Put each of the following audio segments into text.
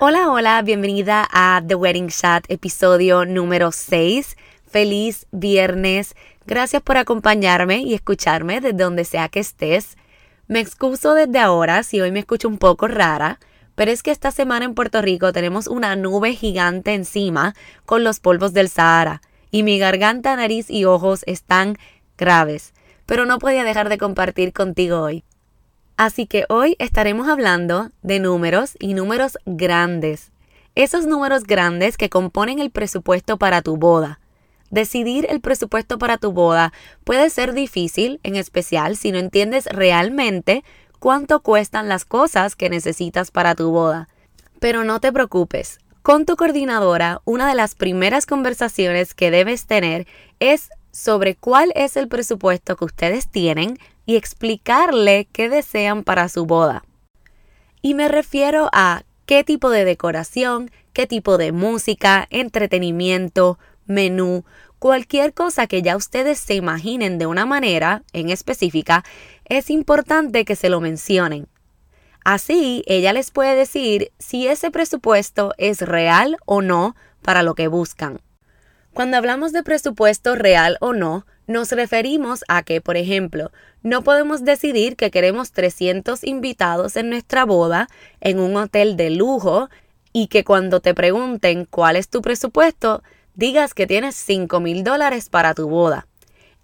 Hola, hola, bienvenida a The Wedding Chat, episodio número 6 feliz viernes. Gracias por acompañarme y escucharme desde donde sea que estés. Me excuso desde ahora si hoy me escucho un poco rara, pero es que esta semana en Puerto Rico tenemos una nube gigante encima con los polvos del Sahara y mi garganta, nariz y ojos están graves, pero no podía dejar de compartir contigo hoy. Así que hoy estaremos hablando de números y números grandes. Esos números grandes que componen el presupuesto para tu boda. Decidir el presupuesto para tu boda puede ser difícil, en especial si no entiendes realmente cuánto cuestan las cosas que necesitas para tu boda. Pero no te preocupes, con tu coordinadora, una de las primeras conversaciones que debes tener es sobre cuál es el presupuesto que ustedes tienen y explicarle qué desean para su boda. Y me refiero a qué tipo de decoración, qué tipo de música, entretenimiento, menú, cualquier cosa que ya ustedes se imaginen de una manera en específica, es importante que se lo mencionen. Así, ella les puede decir si ese presupuesto es real o no para lo que buscan. Cuando hablamos de presupuesto real o no, nos referimos a que, por ejemplo, no podemos decidir que queremos 300 invitados en nuestra boda en un hotel de lujo y que cuando te pregunten cuál es tu presupuesto, digas que tienes 5 mil dólares para tu boda.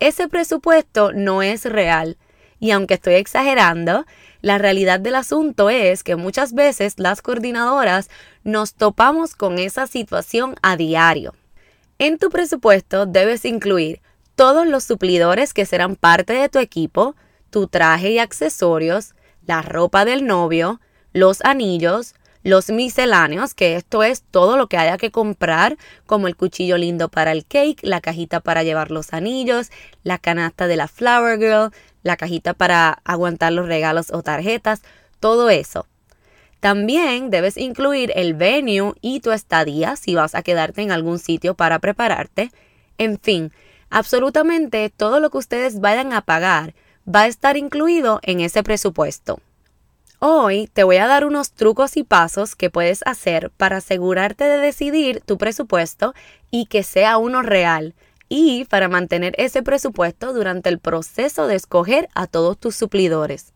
Ese presupuesto no es real. Y aunque estoy exagerando, la realidad del asunto es que muchas veces las coordinadoras nos topamos con esa situación a diario. En tu presupuesto debes incluir todos los suplidores que serán parte de tu equipo, tu traje y accesorios, la ropa del novio, los anillos, los misceláneos, que esto es todo lo que haya que comprar, como el cuchillo lindo para el cake, la cajita para llevar los anillos, la canasta de la Flower Girl, la cajita para aguantar los regalos o tarjetas, todo eso. También debes incluir el venue y tu estadía si vas a quedarte en algún sitio para prepararte. En fin, absolutamente todo lo que ustedes vayan a pagar va a estar incluido en ese presupuesto. Hoy te voy a dar unos trucos y pasos que puedes hacer para asegurarte de decidir tu presupuesto y que sea uno real y para mantener ese presupuesto durante el proceso de escoger a todos tus suplidores.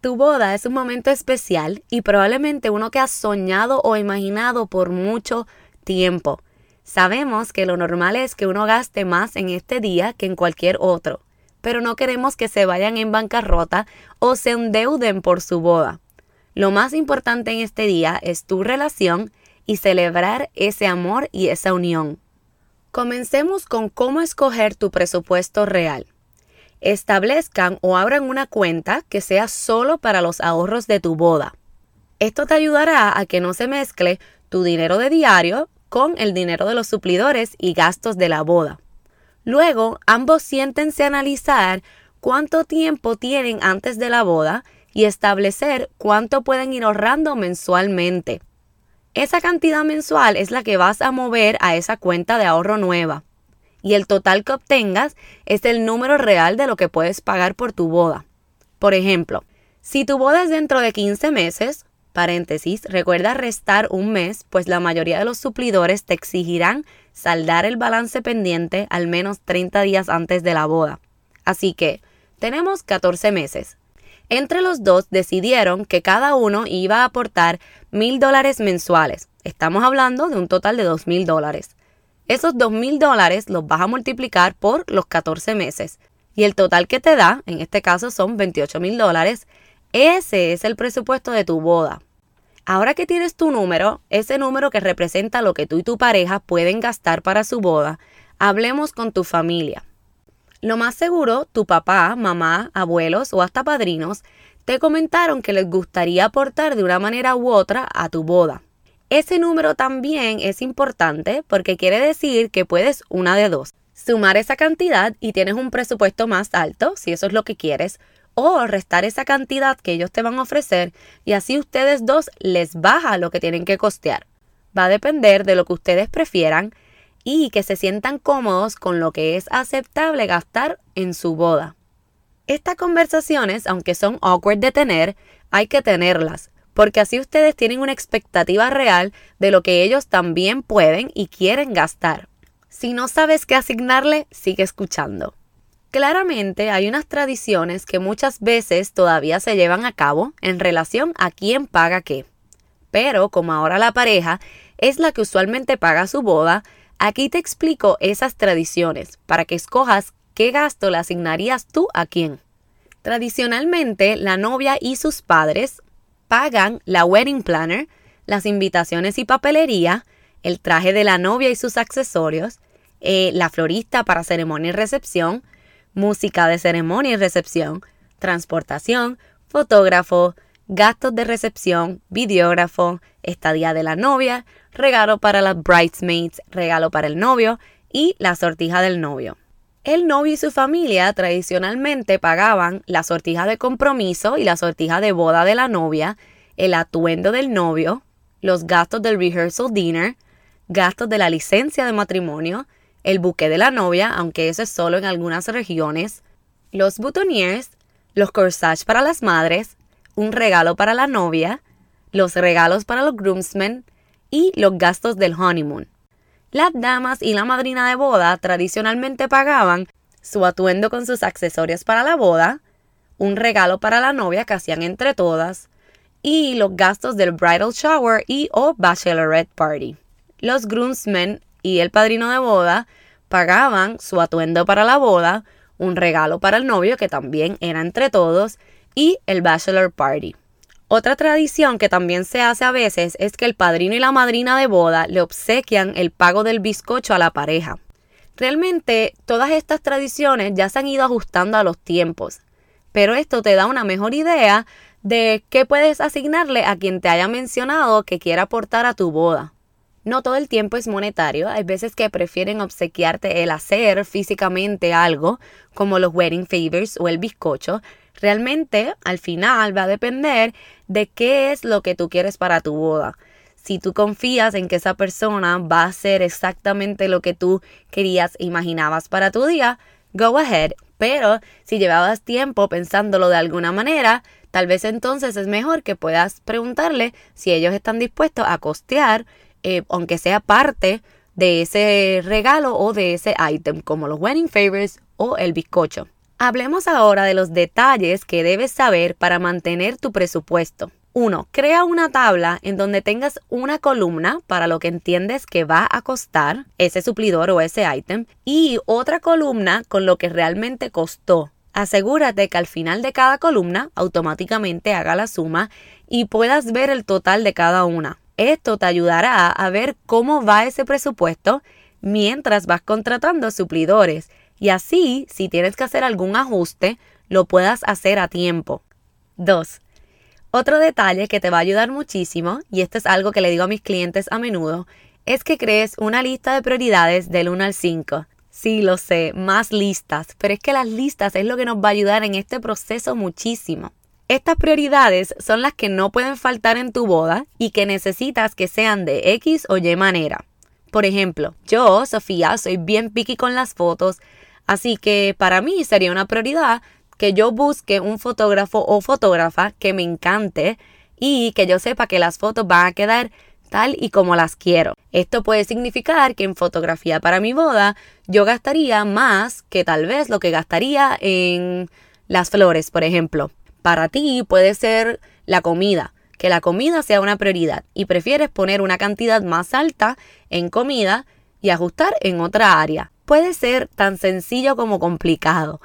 Tu boda es un momento especial y probablemente uno que has soñado o imaginado por mucho tiempo. Sabemos que lo normal es que uno gaste más en este día que en cualquier otro, pero no queremos que se vayan en bancarrota o se endeuden por su boda. Lo más importante en este día es tu relación y celebrar ese amor y esa unión. Comencemos con cómo escoger tu presupuesto real. Establezcan o abran una cuenta que sea solo para los ahorros de tu boda. Esto te ayudará a que no se mezcle tu dinero de diario con el dinero de los suplidores y gastos de la boda. Luego, ambos siéntense a analizar cuánto tiempo tienen antes de la boda y establecer cuánto pueden ir ahorrando mensualmente. Esa cantidad mensual es la que vas a mover a esa cuenta de ahorro nueva. Y el total que obtengas es el número real de lo que puedes pagar por tu boda. Por ejemplo, si tu boda es dentro de 15 meses, paréntesis, recuerda restar un mes, pues la mayoría de los suplidores te exigirán saldar el balance pendiente al menos 30 días antes de la boda. Así que, Tenemos 14 meses. Entre los dos decidieron que cada uno iba a aportar mil dólares mensuales. Estamos hablando de un total de dos mil dólares. Esos dos mil dólares los vas a multiplicar por los 14 meses. Y el total que te da, en este caso son 28 mil dólares, ese es el presupuesto de tu boda. Ahora que tienes tu número, ese número que representa lo que tú y tu pareja pueden gastar para su boda, hablemos con tu familia. Lo más seguro, tu papá, mamá, abuelos o hasta padrinos te comentaron que les gustaría aportar de una manera u otra a tu boda. Ese número también es importante porque quiere decir que puedes una de dos. Sumar esa cantidad y tienes un presupuesto más alto, si eso es lo que quieres, o restar esa cantidad que ellos te van a ofrecer y así ustedes dos les baja lo que tienen que costear. Va a depender de lo que ustedes prefieran y que se sientan cómodos con lo que es aceptable gastar en su boda. Estas conversaciones, aunque son awkward de tener, hay que tenerlas, porque así ustedes tienen una expectativa real de lo que ellos también pueden y quieren gastar. Si no sabes qué asignarle, sigue escuchando. Claramente hay unas tradiciones que muchas veces todavía se llevan a cabo en relación a quién paga qué. Pero como ahora la pareja es la que usualmente paga su boda, aquí te explico esas tradiciones para que escojas qué gasto le asignarías tú a quién. Tradicionalmente, la novia y sus padres pagan la wedding planner, las invitaciones y papelería, el traje de la novia y sus accesorios, eh, la florista para ceremonia y recepción, música de ceremonia y recepción, transportación, fotógrafo, gastos de recepción, videógrafo, estadía de la novia, regalo para las bridesmaids, regalo para el novio y la sortija del novio. El novio y su familia tradicionalmente pagaban la sortija de compromiso y la sortija de boda de la novia, el atuendo del novio, los gastos del rehearsal dinner, gastos de la licencia de matrimonio, el buque de la novia, aunque eso es solo en algunas regiones, los boutonnières, los corsages para las madres, un regalo para la novia, los regalos para los groomsmen y los gastos del honeymoon. Las damas y la madrina de boda tradicionalmente pagaban su atuendo con sus accesorios para la boda, un regalo para la novia que hacían entre todas, y los gastos del bridal shower y o bachelorette party. Los groomsmen y el padrino de boda pagaban su atuendo para la boda, un regalo para el novio que también era entre todos y el bachelor party. Otra tradición que también se hace a veces es que el padrino y la madrina de boda le obsequian el pago del bizcocho a la pareja. Realmente todas estas tradiciones ya se han ido ajustando a los tiempos, pero esto te da una mejor idea de qué puedes asignarle a quien te haya mencionado que quiera aportar a tu boda. No todo el tiempo es monetario, hay veces que prefieren obsequiarte el hacer físicamente algo, como los wedding favors o el bizcocho. Realmente, al final, va a depender de qué es lo que tú quieres para tu boda. Si tú confías en que esa persona va a hacer exactamente lo que tú querías e imaginabas para tu día, go ahead. Pero si llevabas tiempo pensándolo de alguna manera, tal vez entonces es mejor que puedas preguntarle si ellos están dispuestos a costear eh, aunque sea parte de ese regalo o de ese item, como los wedding favors o el bizcocho. Hablemos ahora de los detalles que debes saber para mantener tu presupuesto. 1. Crea una tabla en donde tengas una columna para lo que entiendes que va a costar ese suplidor o ese item y otra columna con lo que realmente costó. Asegúrate que al final de cada columna automáticamente haga la suma y puedas ver el total de cada una. Esto te ayudará a ver cómo va ese presupuesto mientras vas contratando suplidores y así, si tienes que hacer algún ajuste, lo puedas hacer a tiempo. 2. Otro detalle que te va a ayudar muchísimo, y esto es algo que le digo a mis clientes a menudo, es que crees una lista de prioridades del 1 al 5. Sí, lo sé, más listas, pero es que las listas es lo que nos va a ayudar en este proceso muchísimo. Estas prioridades son las que no pueden faltar en tu boda y que necesitas que sean de X o Y manera. Por ejemplo, yo, Sofía, soy bien picky con las fotos, así que para mí sería una prioridad que yo busque un fotógrafo o fotógrafa que me encante y que yo sepa que las fotos van a quedar tal y como las quiero. Esto puede significar que en fotografía para mi boda yo gastaría más que tal vez lo que gastaría en Las flores, por ejemplo. Para ti puede ser la comida, que la comida sea una prioridad y prefieres poner una cantidad más alta en comida y ajustar en otra área. Puede ser tan sencillo como complicado.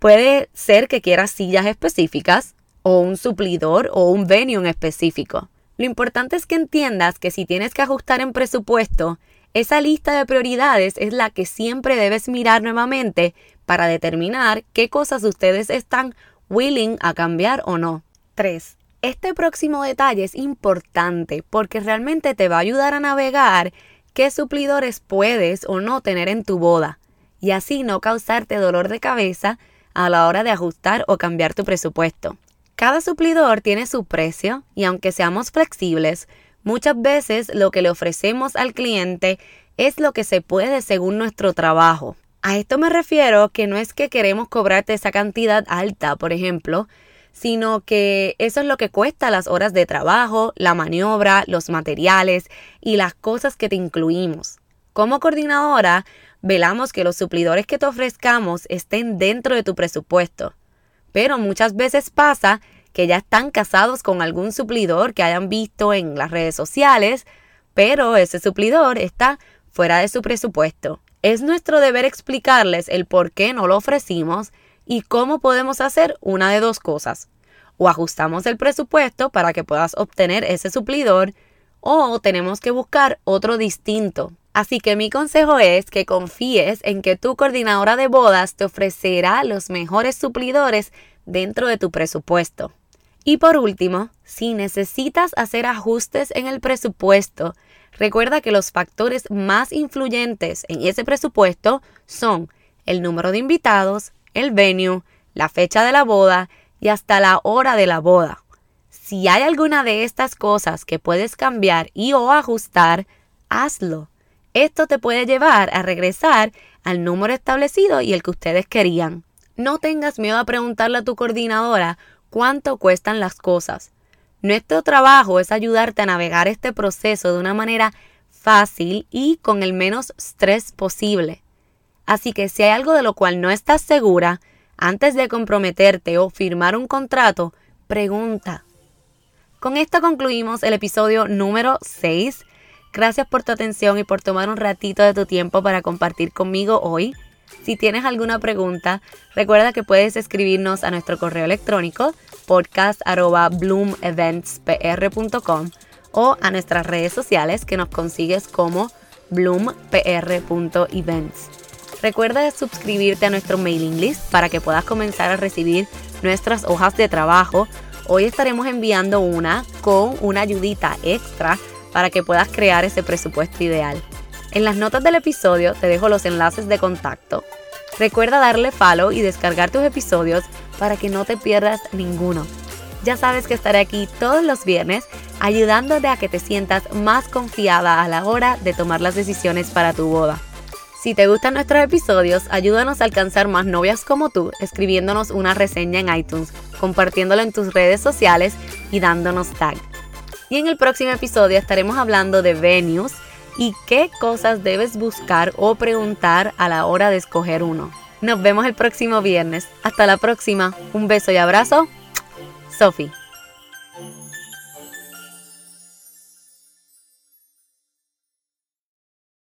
Puede ser que quieras sillas específicas o un suplidor o un venue en específico. Lo importante es que entiendas que si tienes que ajustar en presupuesto, esa lista de prioridades es la que siempre debes mirar nuevamente para determinar qué cosas ustedes están willing a cambiar o no. 3. Este próximo detalle es importante porque realmente te va a ayudar a navegar qué suplidores puedes o no tener en tu boda y así no causarte dolor de cabeza a la hora de ajustar o cambiar tu presupuesto. Cada suplidor tiene su precio y aunque seamos flexibles, muchas veces lo que le ofrecemos al cliente es lo que se puede según nuestro trabajo. A esto me refiero que no es que queremos cobrarte esa cantidad alta, por ejemplo, sino que eso es lo que cuesta las horas de trabajo, la maniobra, los materiales y las cosas que te incluimos. Como coordinadora, velamos que los suplidores que te ofrezcamos estén dentro de tu presupuesto. Pero muchas veces pasa que ya están casados con algún suplidor que hayan visto en las redes sociales, pero ese suplidor está fuera de su presupuesto. Es nuestro deber explicarles el por qué no lo ofrecimos ¿Y cómo podemos hacer una de dos cosas? O ajustamos el presupuesto para que puedas obtener ese suplidor o tenemos que buscar otro distinto. Así que mi consejo es que confíes en que tu coordinadora de bodas te ofrecerá los mejores suplidores dentro de tu presupuesto. Y por último, si necesitas hacer ajustes en el presupuesto, recuerda que los factores más influyentes en ese presupuesto son el número de invitados, el venue, la fecha de la boda y hasta la hora de la boda. Si hay alguna de estas cosas que puedes cambiar y o ajustar, hazlo. Esto te puede llevar a regresar al número establecido y el que ustedes querían. No tengas miedo a preguntarle a tu coordinadora cuánto cuestan las cosas. Nuestro trabajo es ayudarte a navegar este proceso de una manera fácil y con el menos estrés posible. Así que si hay algo de lo cual no estás segura, antes de comprometerte o firmar un contrato, pregunta. Con esto concluimos el episodio número 6. Gracias por tu atención y por tomar un ratito de tu tiempo para compartir conmigo hoy. Si tienes alguna pregunta, recuerda que puedes escribirnos a nuestro correo electrónico podcast.bloomeventspr.com o a nuestras redes sociales que nos consigues como bloompr.events. Recuerda suscribirte a nuestro mailing list para que puedas comenzar a recibir nuestras hojas de trabajo. Hoy estaremos enviando una con una ayudita extra para que puedas crear ese presupuesto ideal. En las notas del episodio te dejo los enlaces de contacto. Recuerda darle follow y descargar tus episodios para que no te pierdas ninguno. Ya sabes que estaré aquí todos los viernes ayudándote a que te sientas más confiada a la hora de tomar las decisiones para tu boda. Si te gustan nuestros episodios, ayúdanos a alcanzar más novias como tú escribiéndonos una reseña en iTunes, compartiéndolo en tus redes sociales y dándonos tag. Y en el próximo episodio estaremos hablando de venues y qué cosas debes buscar o preguntar a la hora de escoger uno. Nos vemos el próximo viernes. Hasta la próxima. Un beso y abrazo. Sophie.